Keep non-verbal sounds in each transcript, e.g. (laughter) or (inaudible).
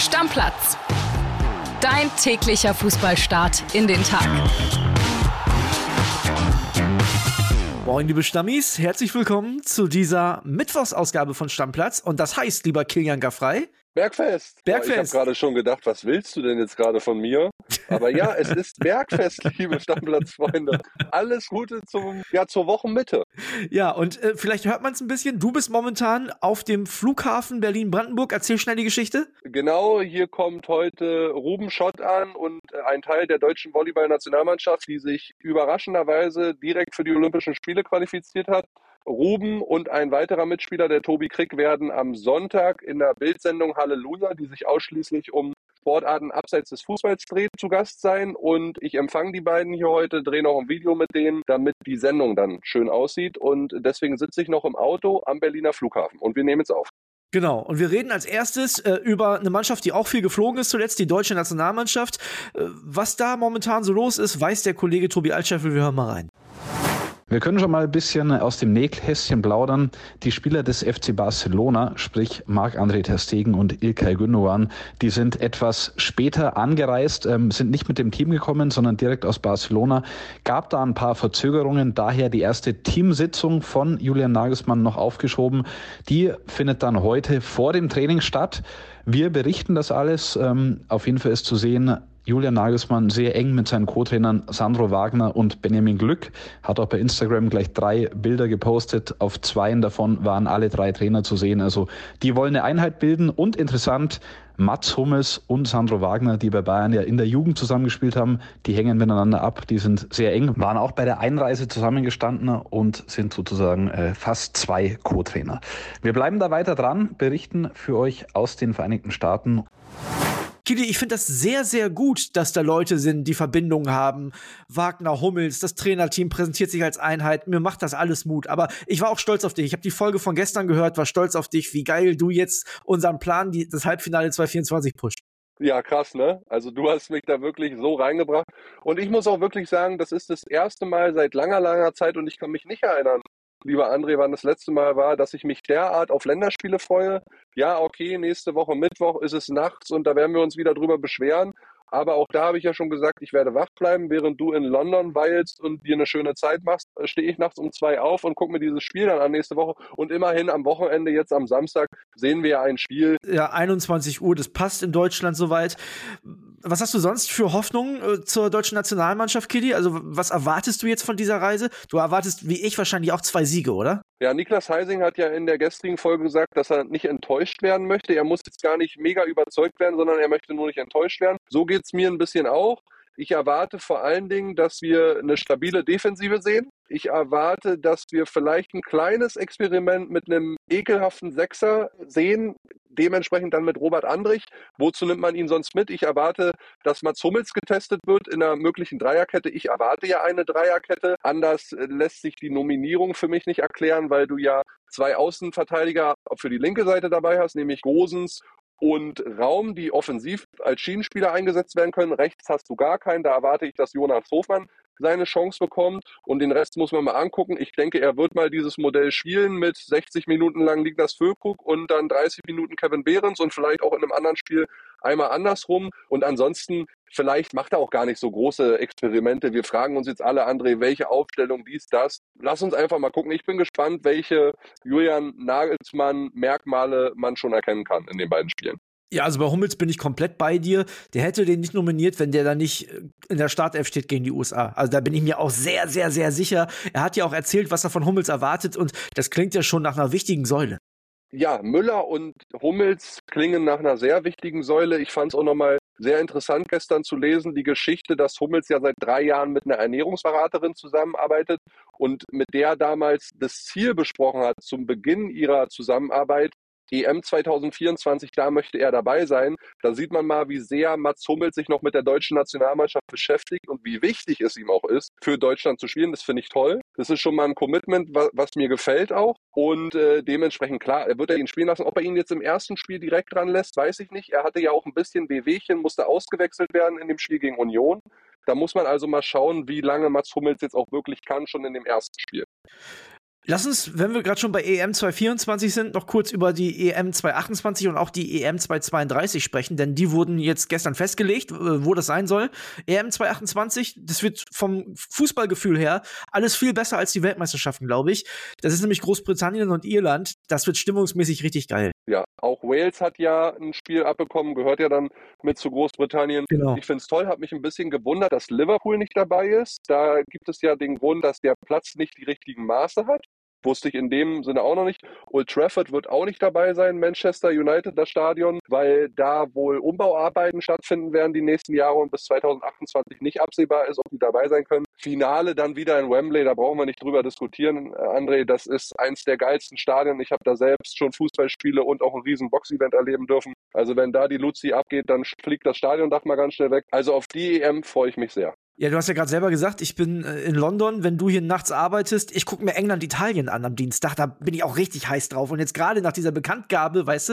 Stammplatz. Dein täglicher Fußballstart in den Tag. Moin, liebe Stammis, herzlich willkommen zu dieser Mittwochsausgabe von Stammplatz. Und das heißt, lieber Kilian Gaffrey, Bergfest. Bergfest. ich habe gerade schon gedacht, was willst du denn jetzt gerade von mir? Aber ja, (laughs) es ist Bergfest, liebe Stammplatzfreunde. Alles Gute zum, ja, zur Wochenmitte. Ja, und äh, vielleicht hört man es ein bisschen. Du bist momentan auf dem Flughafen Berlin-Brandenburg. Erzähl schnell die Geschichte. Genau, hier kommt heute Ruben Schott an und äh, ein Teil der deutschen Volleyball-Nationalmannschaft, die sich überraschenderweise direkt für die Olympischen Spiele qualifiziert hat. Ruben und ein weiterer Mitspieler, der Tobi Krick, werden am Sonntag in der Bildsendung Halleluja, die sich ausschließlich um Sportarten abseits des Fußballs dreht, zu Gast sein. Und ich empfange die beiden hier heute, drehe noch ein Video mit denen, damit die Sendung dann schön aussieht. Und deswegen sitze ich noch im Auto am Berliner Flughafen. Und wir nehmen jetzt auf. Genau, und wir reden als erstes äh, über eine Mannschaft, die auch viel geflogen ist zuletzt, die deutsche Nationalmannschaft. Äh, was da momentan so los ist, weiß der Kollege Tobi Altscheffel. Wir hören mal rein. Wir können schon mal ein bisschen aus dem Nähkästchen plaudern. Die Spieler des FC Barcelona, sprich Marc-André Ter Stegen und Ilkay Gündogan, die sind etwas später angereist, ähm, sind nicht mit dem Team gekommen, sondern direkt aus Barcelona. Gab da ein paar Verzögerungen, daher die erste Teamsitzung von Julian Nagelsmann noch aufgeschoben. Die findet dann heute vor dem Training statt. Wir berichten das alles. Ähm, auf jeden Fall ist zu sehen, Julian Nagelsmann sehr eng mit seinen Co-Trainern Sandro Wagner und Benjamin Glück. Hat auch bei Instagram gleich drei Bilder gepostet. Auf zweien davon waren alle drei Trainer zu sehen. Also die wollen eine Einheit bilden und interessant, Mats Hummels und Sandro Wagner, die bei Bayern ja in der Jugend zusammengespielt haben, die hängen miteinander ab, die sind sehr eng, waren auch bei der Einreise zusammengestanden und sind sozusagen äh, fast zwei Co-Trainer. Wir bleiben da weiter dran, berichten für euch aus den Vereinigten Staaten. Kili, ich finde das sehr, sehr gut, dass da Leute sind, die Verbindungen haben. Wagner, Hummels, das Trainerteam präsentiert sich als Einheit. Mir macht das alles Mut. Aber ich war auch stolz auf dich. Ich habe die Folge von gestern gehört, war stolz auf dich, wie geil du jetzt unseren Plan, die, das Halbfinale 2024 pusht. Ja, krass, ne? Also du hast mich da wirklich so reingebracht. Und ich muss auch wirklich sagen, das ist das erste Mal seit langer, langer Zeit und ich kann mich nicht erinnern, lieber André, wann das letzte Mal war, dass ich mich derart auf Länderspiele freue. Ja, okay, nächste Woche Mittwoch ist es nachts und da werden wir uns wieder drüber beschweren. Aber auch da habe ich ja schon gesagt, ich werde wach bleiben, während du in London weilst und dir eine schöne Zeit machst, stehe ich nachts um zwei auf und gucke mir dieses Spiel dann an nächste Woche. Und immerhin am Wochenende, jetzt am Samstag, sehen wir ja ein Spiel. Ja, 21 Uhr, das passt in Deutschland soweit. Was hast du sonst für Hoffnungen äh, zur deutschen Nationalmannschaft, Kili? Also, was erwartest du jetzt von dieser Reise? Du erwartest, wie ich, wahrscheinlich auch zwei Siege, oder? Ja, Niklas Heising hat ja in der gestrigen Folge gesagt, dass er nicht enttäuscht werden möchte. Er muss jetzt gar nicht mega überzeugt werden, sondern er möchte nur nicht enttäuscht werden. So geht's mir ein bisschen auch. Ich erwarte vor allen Dingen, dass wir eine stabile Defensive sehen. Ich erwarte, dass wir vielleicht ein kleines Experiment mit einem ekelhaften Sechser sehen, dementsprechend dann mit Robert Andrich. Wozu nimmt man ihn sonst mit? Ich erwarte, dass Mats Hummels getestet wird in einer möglichen Dreierkette. Ich erwarte ja eine Dreierkette. Anders lässt sich die Nominierung für mich nicht erklären, weil du ja zwei Außenverteidiger für die linke Seite dabei hast, nämlich Gosens und Raum, die offensiv als Schienenspieler eingesetzt werden können. Rechts hast du gar keinen. Da erwarte ich, dass Jonas Hofmann seine Chance bekommt. Und den Rest muss man mal angucken. Ich denke, er wird mal dieses Modell spielen mit 60 Minuten lang Niklas Füllkrug und dann 30 Minuten Kevin Behrens und vielleicht auch in einem anderen Spiel einmal andersrum. Und ansonsten, vielleicht macht er auch gar nicht so große Experimente. Wir fragen uns jetzt alle, André, welche Aufstellung, dies, das. Lass uns einfach mal gucken. Ich bin gespannt, welche Julian Nagelsmann Merkmale man schon erkennen kann in den beiden Spielen. Ja, also bei Hummels bin ich komplett bei dir. Der hätte den nicht nominiert, wenn der da nicht äh, in der Startelf steht gegen die USA. Also da bin ich mir auch sehr, sehr, sehr sicher. Er hat ja auch erzählt, was er von Hummels erwartet und das klingt ja schon nach einer wichtigen Säule. Ja, Müller und Hummels klingen nach einer sehr wichtigen Säule. Ich fand es auch nochmal sehr interessant gestern zu lesen, die Geschichte, dass Hummels ja seit drei Jahren mit einer Ernährungsberaterin zusammenarbeitet und mit der damals das Ziel besprochen hat, zum Beginn ihrer Zusammenarbeit EM 2024, da möchte er dabei sein. Da sieht man mal, wie sehr Mats Hummels sich noch mit der deutschen Nationalmannschaft beschäftigt und wie wichtig es ihm auch ist, für Deutschland zu spielen. Das finde ich toll. Das ist schon mal ein Commitment, was, was mir gefällt auch. Und äh, dementsprechend, klar, er wird er ihn spielen lassen. Ob er ihn jetzt im ersten Spiel direkt dran lässt, weiß ich nicht. Er hatte ja auch ein bisschen Wehwehchen, musste ausgewechselt werden in dem Spiel gegen Union. Da muss man also mal schauen, wie lange Mats Hummels jetzt auch wirklich kann, schon in dem ersten Spiel. Lass uns, wenn wir gerade schon bei EM 224 sind, noch kurz über die EM 228 und auch die EM 232 sprechen, denn die wurden jetzt gestern festgelegt, wo das sein soll. EM 228, das wird vom Fußballgefühl her alles viel besser als die Weltmeisterschaften, glaube ich. Das ist nämlich Großbritannien und Irland. Das wird stimmungsmäßig richtig geil. Ja, auch Wales hat ja ein Spiel abbekommen, gehört ja dann mit zu Großbritannien. Genau. Ich finde es toll, habe mich ein bisschen gewundert, dass Liverpool nicht dabei ist. Da gibt es ja den Grund, dass der Platz nicht die richtigen Maße hat. Wusste ich in dem Sinne auch noch nicht. Old Trafford wird auch nicht dabei sein, Manchester United, das Stadion, weil da wohl Umbauarbeiten stattfinden werden die nächsten Jahre und bis 2028 nicht absehbar ist, ob die dabei sein können. Finale dann wieder in Wembley, da brauchen wir nicht drüber diskutieren, André. Das ist eins der geilsten Stadien. Ich habe da selbst schon Fußballspiele und auch ein riesen Boxevent erleben dürfen. Also wenn da die Luzi abgeht, dann fliegt das Stadiondach mal ganz schnell weg. Also auf die EM freue ich mich sehr. Ja, du hast ja gerade selber gesagt, ich bin äh, in London, wenn du hier nachts arbeitest, ich gucke mir England, Italien an am Dienstag, da bin ich auch richtig heiß drauf. Und jetzt gerade nach dieser Bekanntgabe, weißt du,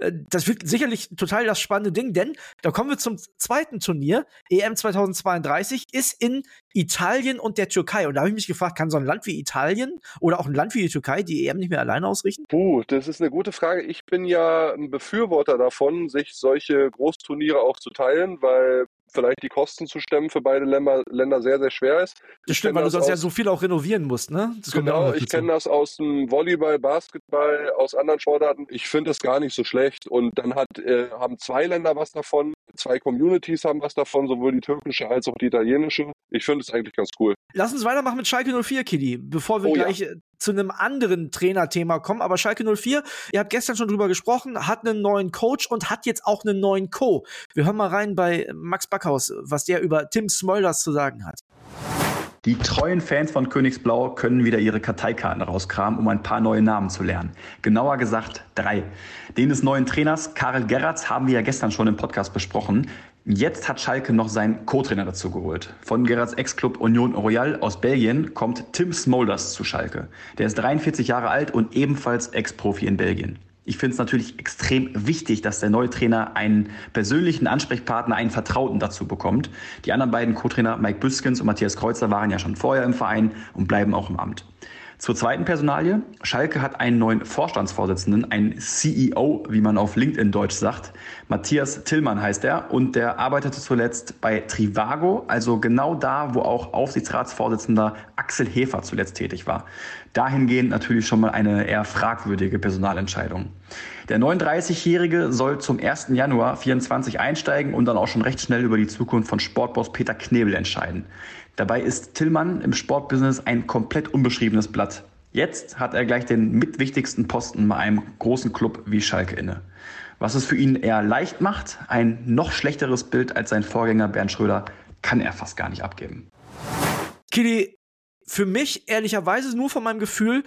äh, das wird sicherlich total das spannende Ding, denn da kommen wir zum zweiten Turnier, EM 2032, ist in Italien und der Türkei. Und da habe ich mich gefragt, kann so ein Land wie Italien oder auch ein Land wie die Türkei die EM nicht mehr alleine ausrichten? Puh, das ist eine gute Frage. Ich bin ja ein Befürworter davon, sich solche Großturniere auch zu teilen, weil vielleicht die Kosten zu stemmen für beide Länder, Länder sehr, sehr schwer ist. Das stimmt, weil du sonst ja so viel auch renovieren musst, ne? Das genau, ich kenne das aus dem Volleyball, Basketball, aus anderen Sportarten. Ich finde das gar nicht so schlecht. Und dann hat, äh, haben zwei Länder was davon, zwei Communities haben was davon, sowohl die türkische als auch die italienische. Ich finde es eigentlich ganz cool. Lass uns weitermachen mit Schalke 04, Kili, bevor wir oh, gleich ja. Zu einem anderen Trainerthema kommen. Aber Schalke 04, ihr habt gestern schon drüber gesprochen, hat einen neuen Coach und hat jetzt auch einen neuen Co. Wir hören mal rein bei Max Backhaus, was der über Tim Smolders zu sagen hat. Die treuen Fans von Königsblau können wieder ihre Karteikarten rauskramen, um ein paar neue Namen zu lernen. Genauer gesagt drei. Den des neuen Trainers Karel Gerrards haben wir ja gestern schon im Podcast besprochen. Jetzt hat Schalke noch seinen Co-Trainer dazu geholt. Von Gerards Ex-Club Union Royal aus Belgien kommt Tim Smolders zu Schalke. Der ist 43 Jahre alt und ebenfalls Ex-Profi in Belgien. Ich finde es natürlich extrem wichtig, dass der neue Trainer einen persönlichen Ansprechpartner, einen Vertrauten dazu bekommt. Die anderen beiden Co-Trainer Mike Büskens und Matthias Kreuzer waren ja schon vorher im Verein und bleiben auch im Amt. Zur zweiten Personalie. Schalke hat einen neuen Vorstandsvorsitzenden, einen CEO, wie man auf LinkedIn Deutsch sagt. Matthias Tillmann heißt er und der arbeitete zuletzt bei Trivago, also genau da, wo auch Aufsichtsratsvorsitzender Axel Hefer zuletzt tätig war. Dahingehend natürlich schon mal eine eher fragwürdige Personalentscheidung. Der 39-Jährige soll zum 1. Januar 24 einsteigen und dann auch schon recht schnell über die Zukunft von Sportboss Peter Knebel entscheiden. Dabei ist Tillmann im Sportbusiness ein komplett unbeschriebenes Blatt. Jetzt hat er gleich den mitwichtigsten Posten bei einem großen Club wie Schalke inne. Was es für ihn eher leicht macht, ein noch schlechteres Bild als sein Vorgänger Bernd Schröder, kann er fast gar nicht abgeben. Kili, für mich ehrlicherweise nur von meinem Gefühl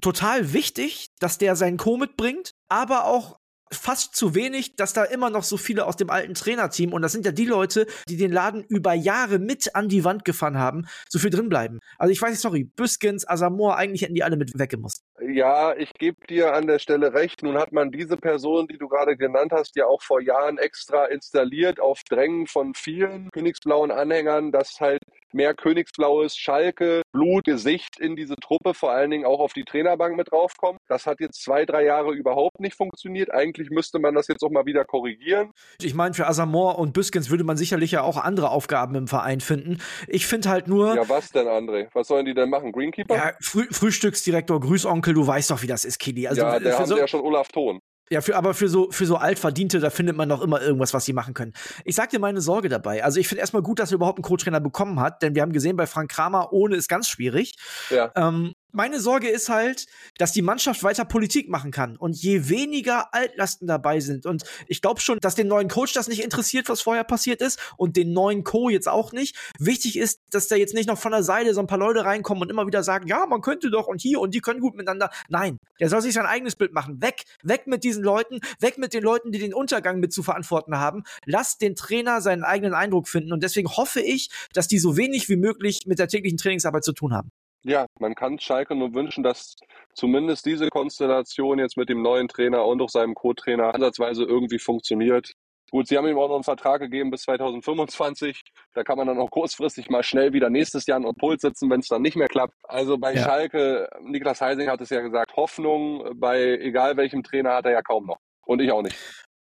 total wichtig, dass der seinen Co mitbringt, aber auch fast zu wenig, dass da immer noch so viele aus dem alten Trainerteam, und das sind ja die Leute, die den Laden über Jahre mit an die Wand gefahren haben, so viel drin bleiben. Also ich weiß nicht, sorry, Büskens, Asamoah, eigentlich hätten die alle mit weggemusst. Ja, ich gebe dir an der Stelle recht. Nun hat man diese Person, die du gerade genannt hast, ja auch vor Jahren extra installiert auf Drängen von vielen königsblauen Anhängern, dass halt mehr königsblaues Schalke, Blut, Gesicht in diese Truppe, vor allen Dingen auch auf die Trainerbank mit draufkommt. Das hat jetzt zwei, drei Jahre überhaupt nicht funktioniert. Eigentlich müsste man das jetzt auch mal wieder korrigieren. Ich meine, für Asamoah und Büskens würde man sicherlich ja auch andere Aufgaben im Verein finden. Ich finde halt nur. Ja, was denn, André? Was sollen die denn machen? Greenkeeper? Ja, Früh Frühstücksdirektor, Grüßonkel, du weißt doch, wie das ist, Kili. Also, ja, der haben so ja schon Olaf Thon. Ja, für, aber für so, für so Altverdiente, da findet man noch immer irgendwas, was sie machen können. Ich sag dir meine Sorge dabei. Also ich finde erstmal gut, dass er überhaupt einen Co-Trainer bekommen hat, denn wir haben gesehen, bei Frank Kramer ohne ist ganz schwierig. Ja. Ähm, meine Sorge ist halt, dass die Mannschaft weiter Politik machen kann. Und je weniger Altlasten dabei sind, und ich glaube schon, dass den neuen Coach das nicht interessiert, was vorher passiert ist, und den neuen Co. jetzt auch nicht. Wichtig ist, dass da jetzt nicht noch von der Seite so ein paar Leute reinkommen und immer wieder sagen, ja, man könnte doch und hier und die können gut miteinander. Nein, der soll sich sein eigenes Bild machen. Weg, weg mit diesen Leuten, weg mit den Leuten, die den Untergang mit zu verantworten haben. Lass den Trainer seinen eigenen Eindruck finden. Und deswegen hoffe ich, dass die so wenig wie möglich mit der täglichen Trainingsarbeit zu tun haben. Ja, man kann Schalke nur wünschen, dass zumindest diese Konstellation jetzt mit dem neuen Trainer und auch seinem Co-Trainer ansatzweise irgendwie funktioniert. Gut, sie haben ihm auch noch einen Vertrag gegeben bis 2025. Da kann man dann auch kurzfristig mal schnell wieder nächstes Jahr in Puls sitzen, wenn es dann nicht mehr klappt. Also bei ja. Schalke, Niklas Heising hat es ja gesagt, Hoffnung bei egal welchem Trainer hat er ja kaum noch. Und ich auch nicht.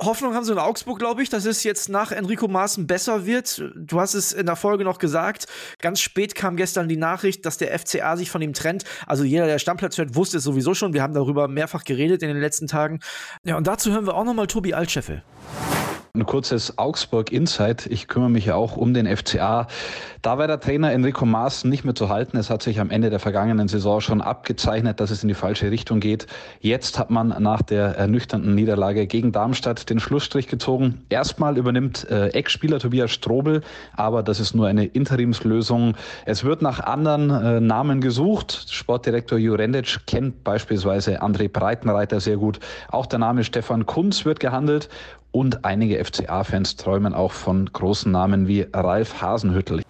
Hoffnung haben sie in Augsburg, glaube ich, dass es jetzt nach Enrico Maaßen besser wird. Du hast es in der Folge noch gesagt. Ganz spät kam gestern die Nachricht, dass der FCA sich von ihm trennt. Also jeder, der Stammplatz hört, wusste es sowieso schon. Wir haben darüber mehrfach geredet in den letzten Tagen. Ja, und dazu hören wir auch noch mal Tobi Altscheffel. Ein kurzes Augsburg-Insight. Ich kümmere mich ja auch um den FCA. Da war der Trainer Enrico Maaßen nicht mehr zu halten. Es hat sich am Ende der vergangenen Saison schon abgezeichnet, dass es in die falsche Richtung geht. Jetzt hat man nach der ernüchternden Niederlage gegen Darmstadt den Schlussstrich gezogen. Erstmal übernimmt äh, Ex-Spieler Tobias Strobel, aber das ist nur eine Interimslösung. Es wird nach anderen äh, Namen gesucht. Sportdirektor Jurendic kennt beispielsweise André Breitenreiter sehr gut. Auch der Name Stefan Kunz wird gehandelt und einige FCA-Fans träumen auch von großen Namen wie Ralf Hasenhüttel.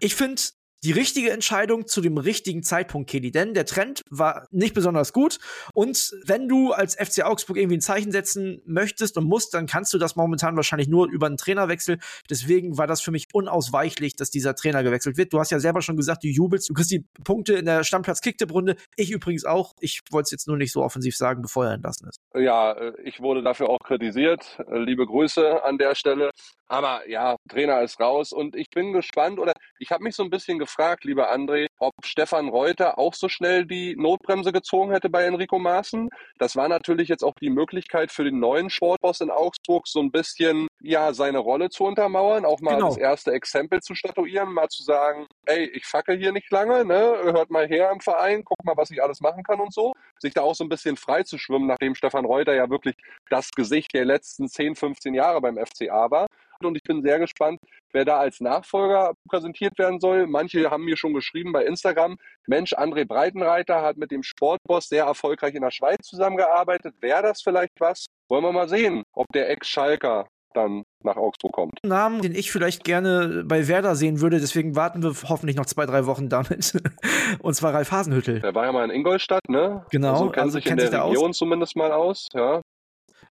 Ich finde, die richtige Entscheidung zu dem richtigen Zeitpunkt, Kelly. Denn der Trend war nicht besonders gut. Und wenn du als FC Augsburg irgendwie ein Zeichen setzen möchtest und musst, dann kannst du das momentan wahrscheinlich nur über einen Trainerwechsel. Deswegen war das für mich unausweichlich, dass dieser Trainer gewechselt wird. Du hast ja selber schon gesagt, du jubelst, du kriegst die Punkte in der Stammplatz-Kicktipp-Runde. Ich übrigens auch. Ich wollte es jetzt nur nicht so offensiv sagen, bevor er entlassen ist. Ja, äh, ich wurde dafür auch kritisiert. Äh, liebe Grüße an der Stelle. Aber ja, Trainer ist raus und ich bin gespannt oder ich habe mich so ein bisschen gefragt, lieber André, ob Stefan Reuter auch so schnell die Notbremse gezogen hätte bei Enrico Maaßen. Das war natürlich jetzt auch die Möglichkeit für den neuen Sportboss in Augsburg so ein bisschen ja seine Rolle zu untermauern, auch mal genau. das erste Exempel zu statuieren, mal zu sagen, ey, ich fackel hier nicht lange, ne? Hört mal her im Verein, guck mal, was ich alles machen kann und so. Sich da auch so ein bisschen frei zu schwimmen, nachdem Stefan Reuter ja wirklich das Gesicht der letzten 10, 15 Jahre beim FCA war und ich bin sehr gespannt, wer da als Nachfolger präsentiert werden soll. Manche haben mir schon geschrieben bei Instagram, Mensch, André Breitenreiter hat mit dem Sportboss sehr erfolgreich in der Schweiz zusammengearbeitet. Wäre das vielleicht was? Wollen wir mal sehen, ob der Ex-Schalker dann nach Augsburg kommt. Namen, den ich vielleicht gerne bei Werder sehen würde, deswegen warten wir hoffentlich noch zwei, drei Wochen damit. (laughs) Und zwar Ralf Hasenhüttel. Der war ja mal in Ingolstadt, ne? Genau. Also kennt also sich kennt in der Region aus. zumindest mal aus, ja.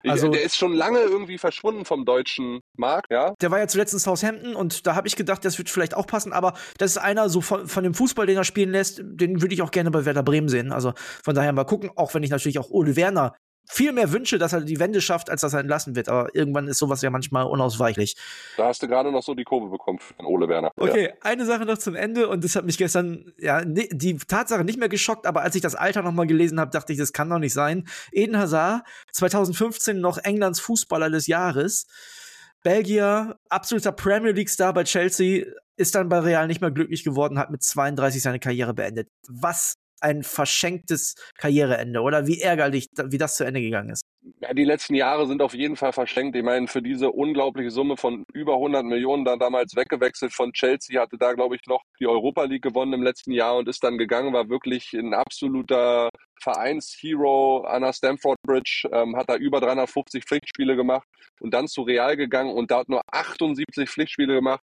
Also, der ist schon lange irgendwie verschwunden vom deutschen Markt, ja. Der war ja zuletzt in Southampton und da habe ich gedacht, das wird vielleicht auch passen, aber das ist einer so von, von dem Fußball, den er spielen lässt, den würde ich auch gerne bei Werder Bremen sehen. Also von daher mal gucken, auch wenn ich natürlich auch Ole Werner viel mehr wünsche, dass er die Wende schafft, als dass er entlassen wird. Aber irgendwann ist sowas ja manchmal unausweichlich. Da hast du gerade noch so die Kurve bekommen von Ole Werner. Okay, ja. eine Sache noch zum Ende und das hat mich gestern, ja, die Tatsache nicht mehr geschockt, aber als ich das Alter nochmal gelesen habe, dachte ich, das kann doch nicht sein. Eden Hazard, 2015 noch Englands Fußballer des Jahres. Belgier, absoluter Premier League-Star bei Chelsea, ist dann bei Real nicht mehr glücklich geworden, hat mit 32 seine Karriere beendet. Was ein verschenktes Karriereende oder wie ärgerlich, wie das zu Ende gegangen ist. Ja, die letzten Jahre sind auf jeden Fall verschenkt. Ich meine, für diese unglaubliche Summe von über 100 Millionen dann damals weggewechselt von Chelsea, hatte da, glaube ich, noch die Europa League gewonnen im letzten Jahr und ist dann gegangen, war wirklich ein absoluter Vereinshero an der Stamford Bridge, ähm, hat da über 350 Pflichtspiele gemacht und dann zu Real gegangen und da hat nur 78 Pflichtspiele gemacht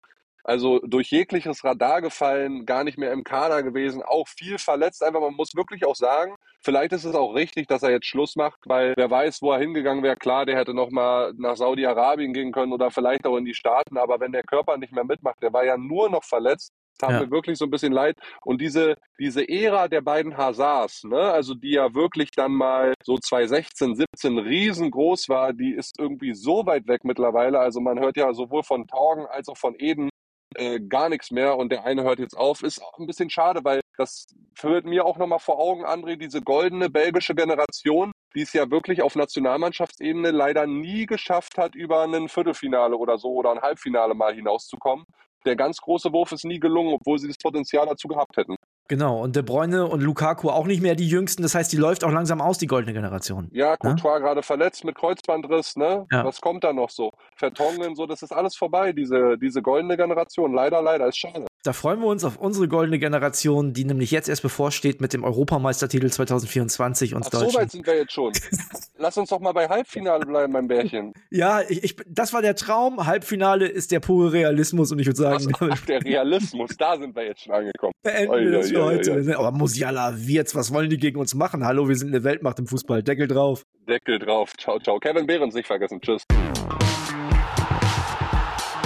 also durch jegliches Radar gefallen, gar nicht mehr im Kader gewesen, auch viel verletzt. Einfach, man muss wirklich auch sagen, vielleicht ist es auch richtig, dass er jetzt Schluss macht, weil wer weiß, wo er hingegangen wäre. Klar, der hätte nochmal nach Saudi-Arabien gehen können oder vielleicht auch in die Staaten, aber wenn der Körper nicht mehr mitmacht, der war ja nur noch verletzt. Tat ja. mir wirklich so ein bisschen leid. Und diese, diese Ära der beiden Hazards, ne, also die ja wirklich dann mal so 2016, 17 riesengroß war, die ist irgendwie so weit weg mittlerweile. Also man hört ja sowohl von Torgen als auch von Eden äh, gar nichts mehr und der eine hört jetzt auf, ist auch ein bisschen schade, weil das führt mir auch nochmal vor Augen, André, diese goldene belgische Generation, die es ja wirklich auf Nationalmannschaftsebene leider nie geschafft hat, über ein Viertelfinale oder so oder ein Halbfinale mal hinauszukommen. Der ganz große Wurf ist nie gelungen, obwohl sie das Potenzial dazu gehabt hätten. Genau, und De Bruyne und Lukaku auch nicht mehr die Jüngsten. Das heißt, die läuft auch langsam aus, die goldene Generation. Ja, ne? Courtois ja? gerade verletzt mit Kreuzbandriss, ne? Ja. Was kommt da noch so? Vertongen, so, das ist alles vorbei, diese, diese goldene Generation. Leider, leider, ist schade. Da freuen wir uns auf unsere goldene Generation, die nämlich jetzt erst bevorsteht mit dem Europameistertitel 2024 uns Ach, So weit sind wir jetzt schon. (laughs) Lass uns doch mal bei Halbfinale bleiben, mein Bärchen. Ja, ich, ich, das war der Traum. Halbfinale ist der pure Realismus und ich würde sagen. (laughs) Ach, der Realismus, da sind wir jetzt schon angekommen. Beenden wir das für heute. Aber Musiala, Wirtz, was wollen die gegen uns machen? Hallo, wir sind eine Weltmacht im Fußball. Deckel drauf. Deckel drauf. Ciao, ciao. Kevin Behrens nicht vergessen. Tschüss.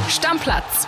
Stammplatz